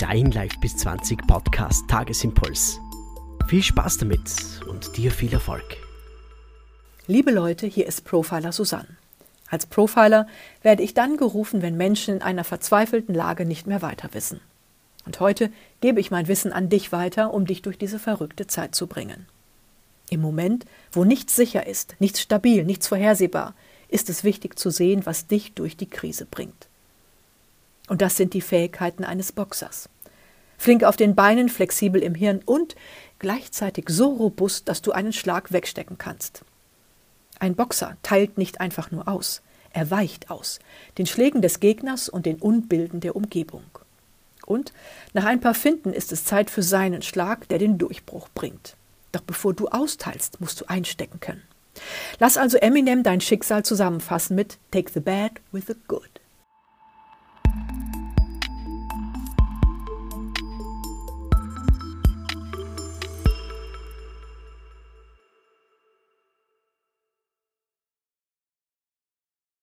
dein Live bis 20 Podcast Tagesimpuls. Viel Spaß damit und dir viel Erfolg. Liebe Leute, hier ist Profiler Susanne. Als Profiler werde ich dann gerufen, wenn Menschen in einer verzweifelten Lage nicht mehr weiter wissen. Und heute gebe ich mein Wissen an dich weiter, um dich durch diese verrückte Zeit zu bringen. Im Moment, wo nichts sicher ist, nichts stabil, nichts vorhersehbar, ist es wichtig zu sehen, was dich durch die Krise bringt. Und das sind die Fähigkeiten eines Boxers. Flink auf den Beinen, flexibel im Hirn und gleichzeitig so robust, dass du einen Schlag wegstecken kannst. Ein Boxer teilt nicht einfach nur aus, er weicht aus, den Schlägen des Gegners und den Unbilden der Umgebung. Und nach ein paar Finden ist es Zeit für seinen Schlag, der den Durchbruch bringt. Doch bevor du austeilst, musst du einstecken können. Lass also Eminem dein Schicksal zusammenfassen mit Take the bad with the good.